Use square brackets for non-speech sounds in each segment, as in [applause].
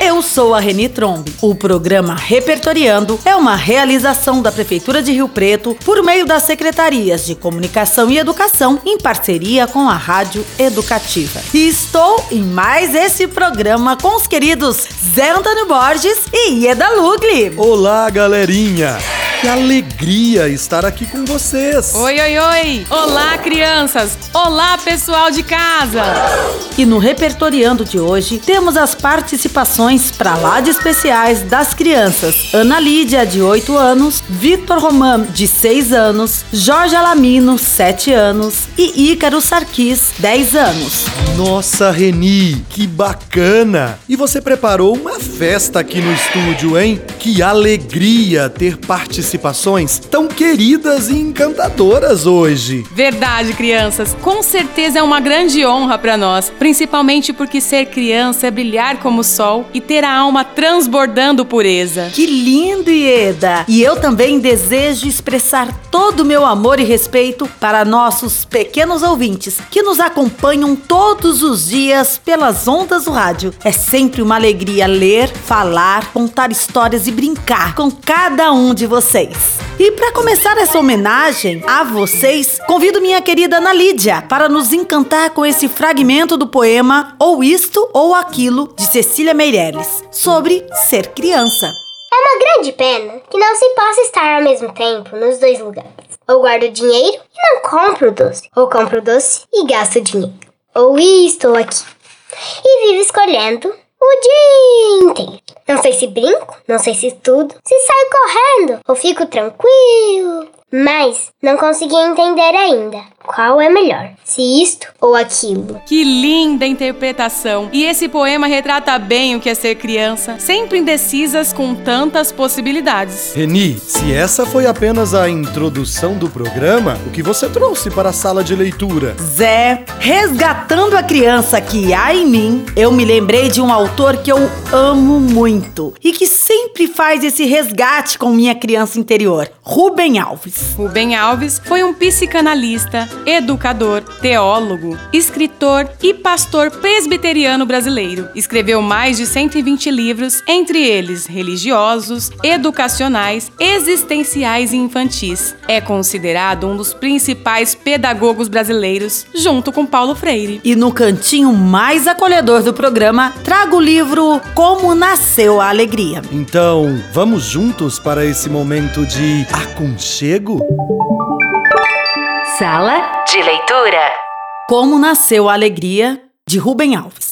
Eu sou a Reni Trombe. O programa Repertoriando é uma realização da Prefeitura de Rio Preto por meio das Secretarias de Comunicação e Educação em parceria com a Rádio Educativa. E estou em mais esse programa com os queridos Zé Antônio Borges e Ieda Lugli. Olá, galerinha! Que alegria estar aqui com vocês! Oi, oi, oi! Olá, crianças! Olá, pessoal de casa! E no Repertoriando de hoje temos as participações para lá de especiais das crianças Ana Lídia, de 8 anos, Victor Roman, de 6 anos, Jorge Alamino, 7 anos e Ícaro Sarquis, 10 anos. Nossa, Reni, que bacana! E você preparou uma festa aqui no estúdio, hein? Que alegria ter participações tão queridas e encantadoras hoje. Verdade, crianças. Com certeza é uma grande honra para nós, principalmente porque ser criança é brilhar como o sol e ter a alma transbordando pureza. Que lindo, Ieda! E eu também desejo expressar todo o meu amor e respeito para nossos pequenos ouvintes que nos acompanham todos os dias pelas ondas do rádio. É sempre uma alegria ler, falar, contar histórias e brincar com cada um de vocês. E para começar essa homenagem a vocês, convido minha querida Ana Lídia para nos encantar com esse fragmento do poema Ou Isto ou Aquilo de Cecília Meirelles sobre ser criança. É uma grande pena que não se possa estar ao mesmo tempo nos dois lugares. Ou guardo dinheiro e não compro doce, ou compro doce e gasto dinheiro. Ou isto ou aquilo. E vivo escolhendo o dia inteiro. Não sei se brinco, não sei se estudo, se saio correndo ou fico tranquilo. Mas não consegui entender ainda qual é melhor, se isto ou aquilo. Que linda interpretação! E esse poema retrata bem o que é ser criança, sempre indecisas com tantas possibilidades. Reni, se essa foi apenas a introdução do programa, o que você trouxe para a sala de leitura? Zé, resgatando a criança que há em mim, eu me lembrei de um autor que eu amo muito e que sempre faz esse resgate com minha criança interior, Rubem Alves. Rubem Alves foi um psicanalista, educador, teólogo, escritor e pastor presbiteriano brasileiro. Escreveu mais de 120 livros, entre eles religiosos, educacionais, existenciais e infantis. É considerado um dos principais pedagogos brasileiros, junto com Paulo Freire. E no cantinho mais acolhedor do programa, trago o livro Como Nasceu a Alegria. Então, vamos juntos para esse momento de aconchego? Sala de leitura. Como Nasceu a Alegria, de Rubem Alves.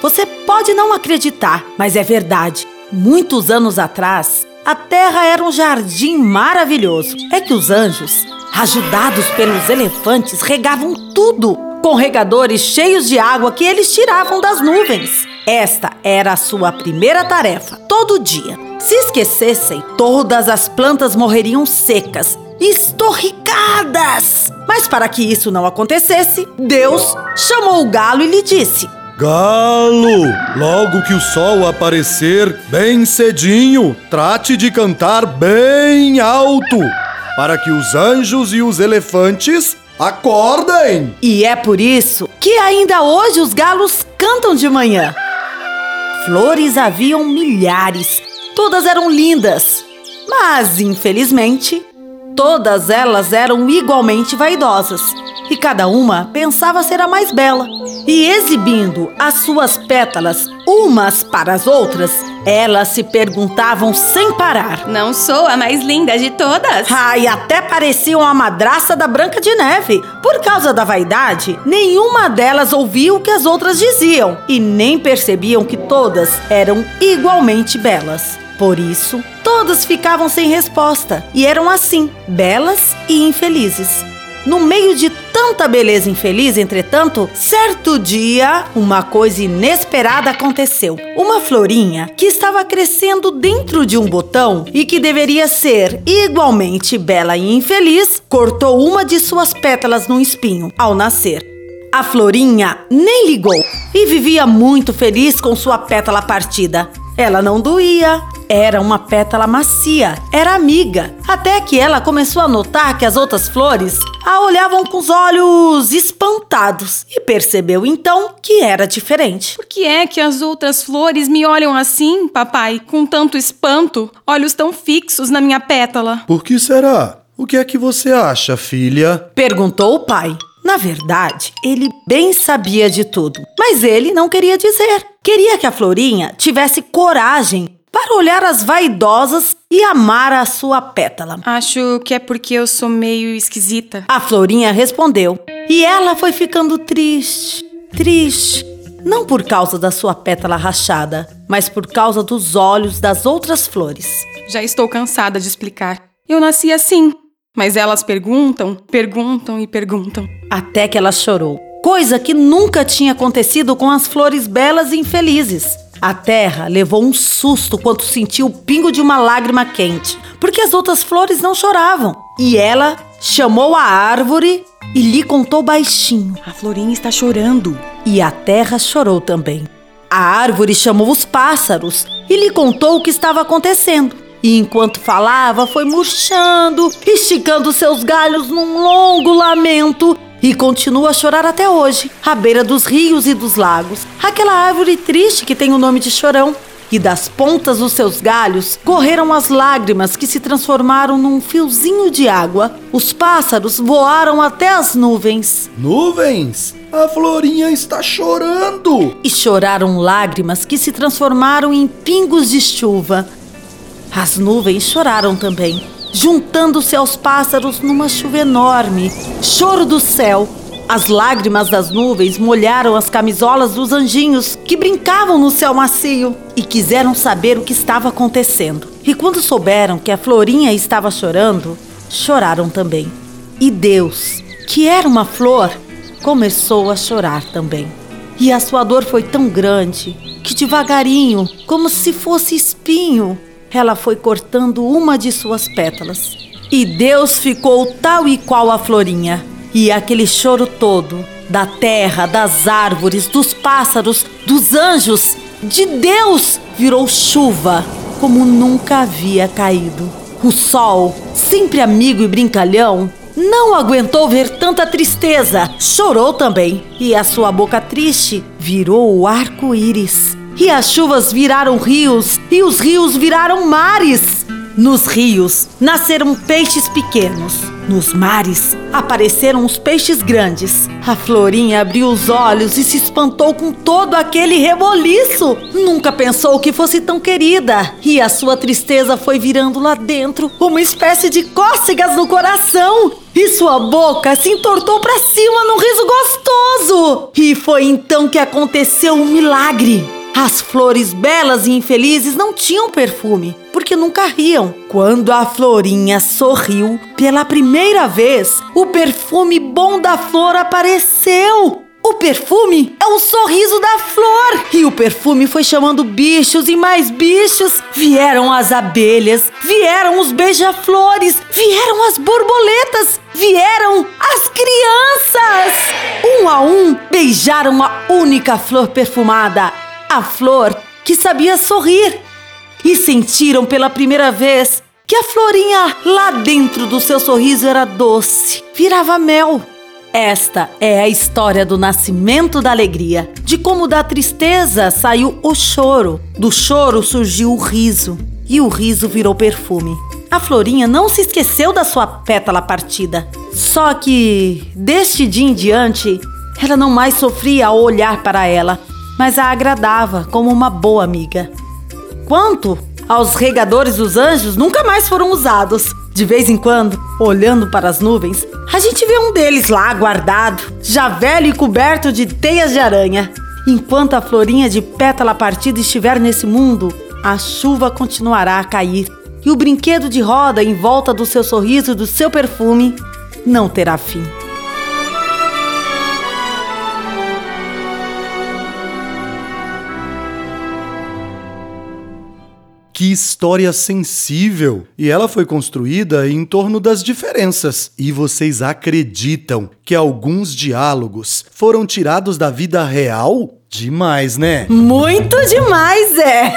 Você pode não acreditar, mas é verdade. Muitos anos atrás, a Terra era um jardim maravilhoso. É que os anjos, ajudados pelos elefantes, regavam tudo com regadores cheios de água que eles tiravam das nuvens. Esta era a sua primeira tarefa, todo dia. Se esquecessem, todas as plantas morreriam secas, estorricadas. Mas para que isso não acontecesse, Deus chamou o galo e lhe disse: Galo, logo que o sol aparecer bem cedinho, trate de cantar bem alto, para que os anjos e os elefantes acordem. E é por isso que ainda hoje os galos cantam de manhã. Flores haviam milhares, todas eram lindas, mas infelizmente todas elas eram igualmente vaidosas e cada uma pensava ser a mais bela. E exibindo as suas pétalas umas para as outras, elas se perguntavam sem parar: Não sou a mais linda de todas? Ah, e até pareciam a madraça da Branca de Neve. Por causa da vaidade, nenhuma delas ouvia o que as outras diziam e nem percebiam que todas eram igualmente belas. Por isso, todas ficavam sem resposta e eram assim, belas e infelizes. No meio de tanta beleza infeliz, entretanto, certo dia, uma coisa inesperada aconteceu. Uma florinha que estava crescendo dentro de um botão e que deveria ser igualmente bela e infeliz, cortou uma de suas pétalas num espinho ao nascer. A Florinha nem ligou e vivia muito feliz com sua pétala partida. Ela não doía, era uma pétala macia, era amiga. Até que ela começou a notar que as outras flores a olhavam com os olhos espantados e percebeu então que era diferente. Por que é que as outras flores me olham assim, papai, com tanto espanto, olhos tão fixos na minha pétala? Por que será? O que é que você acha, filha? Perguntou o pai. Na verdade, ele bem sabia de tudo, mas ele não queria dizer. Queria que a Florinha tivesse coragem para olhar as vaidosas e amar a sua pétala. Acho que é porque eu sou meio esquisita. A Florinha respondeu, e ela foi ficando triste, triste. Não por causa da sua pétala rachada, mas por causa dos olhos das outras flores. Já estou cansada de explicar. Eu nasci assim, mas elas perguntam, perguntam e perguntam. Até que ela chorou. Coisa que nunca tinha acontecido com as flores belas e infelizes. A terra levou um susto quando sentiu o pingo de uma lágrima quente, porque as outras flores não choravam. E ela chamou a árvore e lhe contou baixinho. A florinha está chorando. E a terra chorou também. A árvore chamou os pássaros e lhe contou o que estava acontecendo. E enquanto falava, foi murchando, esticando seus galhos num longo lamento e continua a chorar até hoje, à beira dos rios e dos lagos. Aquela árvore triste que tem o nome de Chorão. E das pontas dos seus galhos correram as lágrimas que se transformaram num fiozinho de água. Os pássaros voaram até as nuvens. Nuvens? A Florinha está chorando! E choraram lágrimas que se transformaram em pingos de chuva. As nuvens choraram também, juntando-se aos pássaros numa chuva enorme. Choro do céu. As lágrimas das nuvens molharam as camisolas dos anjinhos que brincavam no céu macio e quiseram saber o que estava acontecendo. E quando souberam que a Florinha estava chorando, choraram também. E Deus, que era uma flor, começou a chorar também. E a sua dor foi tão grande que devagarinho, como se fosse espinho, ela foi cortando uma de suas pétalas. E Deus ficou tal e qual a florinha. E aquele choro todo, da terra, das árvores, dos pássaros, dos anjos, de Deus, virou chuva como nunca havia caído. O sol, sempre amigo e brincalhão, não aguentou ver tanta tristeza, chorou também, e a sua boca triste virou o arco-íris. E as chuvas viraram rios, e os rios viraram mares. Nos rios nasceram peixes pequenos. Nos mares apareceram os peixes grandes. A Florinha abriu os olhos e se espantou com todo aquele reboliço. Nunca pensou que fosse tão querida. E a sua tristeza foi virando lá dentro uma espécie de cócegas no coração. E sua boca se entortou para cima num riso gostoso. E foi então que aconteceu um milagre. As flores belas e infelizes não tinham perfume, porque nunca riam. Quando a florinha sorriu, pela primeira vez, o perfume bom da flor apareceu. O perfume é o sorriso da flor. E o perfume foi chamando bichos e mais bichos. Vieram as abelhas, vieram os beija-flores, vieram as borboletas, vieram as crianças. Um a um beijaram a única flor perfumada a flor que sabia sorrir. E sentiram pela primeira vez que a florinha lá dentro do seu sorriso era doce, virava mel. Esta é a história do nascimento da alegria, de como da tristeza saiu o choro, do choro surgiu o riso e o riso virou perfume. A Florinha não se esqueceu da sua pétala partida, só que deste dia em diante ela não mais sofria ao olhar para ela, mas a agradava como uma boa amiga. Quanto aos regadores dos anjos, nunca mais foram usados. De vez em quando, olhando para as nuvens, a gente vê um deles lá guardado, já velho e coberto de teias de aranha. Enquanto a florinha de pétala partida estiver nesse mundo, a chuva continuará a cair e o brinquedo de roda em volta do seu sorriso e do seu perfume não terá fim. Que história sensível! E ela foi construída em torno das diferenças. E vocês acreditam que alguns diálogos foram tirados da vida real? Demais, né? Muito demais, é!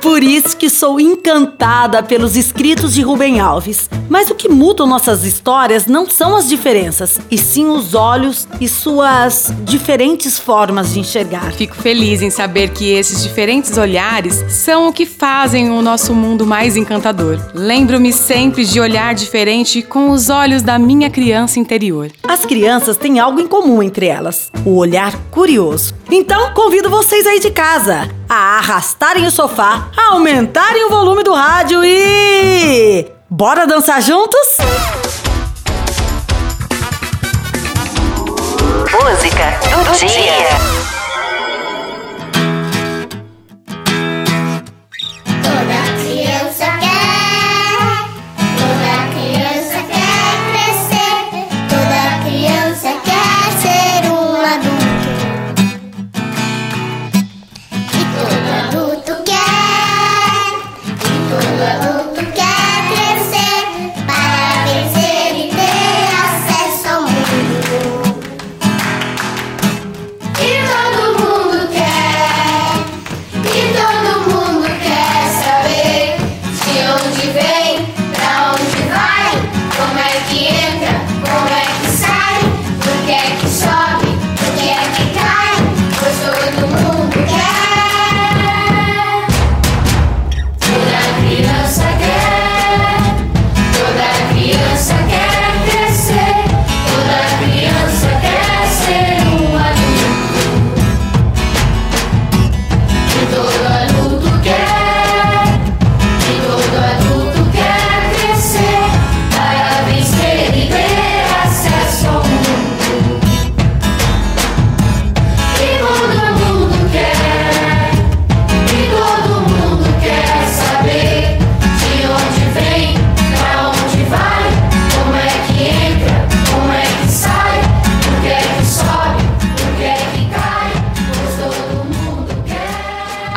Por isso que sou encantada pelos escritos de Rubem Alves. Mas o que mudam nossas histórias não são as diferenças, e sim os olhos e suas diferentes formas de enxergar. Fico feliz em saber que esses diferentes olhares são o que fazem o nosso mundo mais encantador. Lembro-me sempre de olhar diferente com os olhos da minha criança interior. As crianças têm algo em comum entre elas: o olhar curioso. Então, convido vocês aí de casa a arrastarem o sofá, a aumentarem o volume do rádio e. Bora dançar juntos? Música do dia.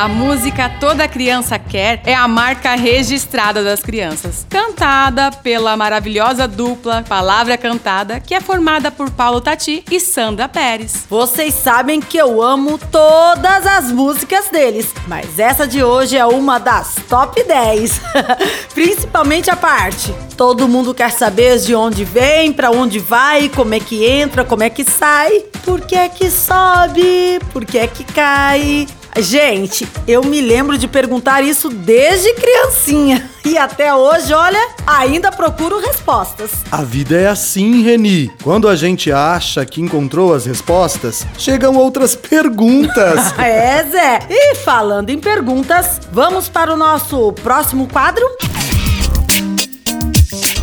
A música Toda Criança Quer é a marca registrada das crianças, cantada pela maravilhosa dupla Palavra Cantada, que é formada por Paulo Tati e Sandra Pérez. Vocês sabem que eu amo todas as músicas deles, mas essa de hoje é uma das top 10. [laughs] Principalmente a parte. Todo mundo quer saber de onde vem, pra onde vai, como é que entra, como é que sai, por que é que sobe, por que é que cai. Gente, eu me lembro de perguntar isso desde criancinha. [laughs] E até hoje, olha, ainda procuro respostas. A vida é assim, Reni. Quando a gente acha que encontrou as respostas, chegam outras perguntas. [laughs] É, Zé. E falando em perguntas, vamos para o nosso próximo quadro?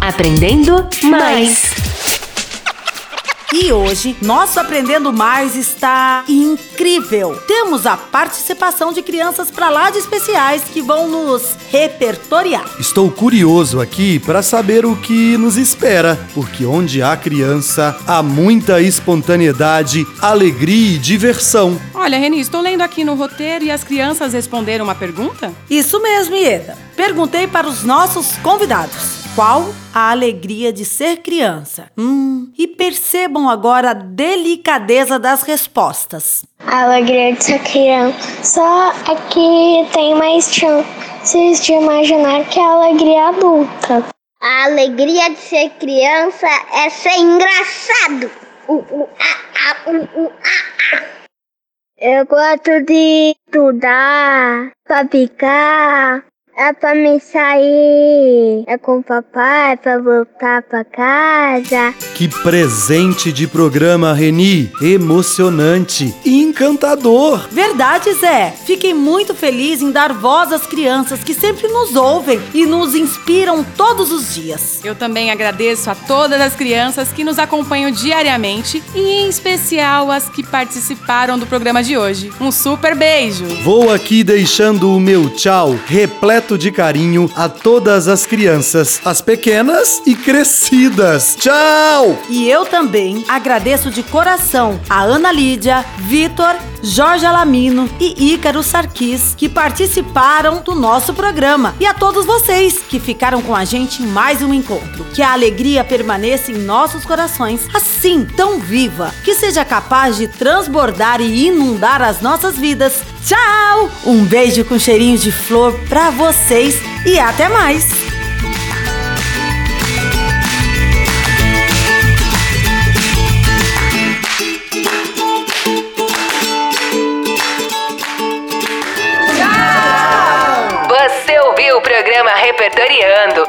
Aprendendo mais. E hoje, nosso Aprendendo Mais está incrível. Temos a participação de crianças pra lá de especiais que vão nos repertoriar. Estou curioso aqui para saber o que nos espera, porque onde há criança, há muita espontaneidade, alegria e diversão. Olha, Reni, estou lendo aqui no roteiro e as crianças responderam uma pergunta? Isso mesmo, Ieda. Perguntei para os nossos convidados. Qual a alegria de ser criança? Hum, e percebam agora a delicadeza das respostas. A alegria de ser criança só é que tem mais chances de imaginar que é a alegria adulta. A alegria de ser criança é ser engraçado. Uh, uh, ah, ah, uh, uh, ah, ah. Eu gosto de estudar, pra brincar, é pra me sair, é com o papai, pra voltar pra casa. Que presente de programa, Reni! Emocionante e encantador! Verdade, Zé. Fiquei muito feliz em dar voz às crianças que sempre nos ouvem e nos inspiram todos os dias. Eu também agradeço a todas as crianças que nos acompanham diariamente e em especial as que participaram do programa de hoje. Um super beijo! Vou aqui deixando o meu tchau repleto de carinho a todas as crianças, as pequenas e crescidas. Tchau! E eu também agradeço de coração a Ana Lídia, Vitor Jorge Alamino e Ícaro Sarquis, que participaram do nosso programa. E a todos vocês que ficaram com a gente em mais um encontro. Que a alegria permaneça em nossos corações, assim, tão viva, que seja capaz de transbordar e inundar as nossas vidas. Tchau! Um beijo com cheirinho de flor pra vocês e até mais!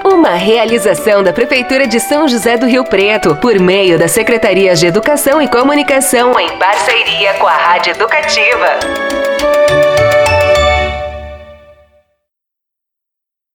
Uma realização da Prefeitura de São José do Rio Preto, por meio das Secretarias de Educação e Comunicação, em parceria com a Rádio Educativa.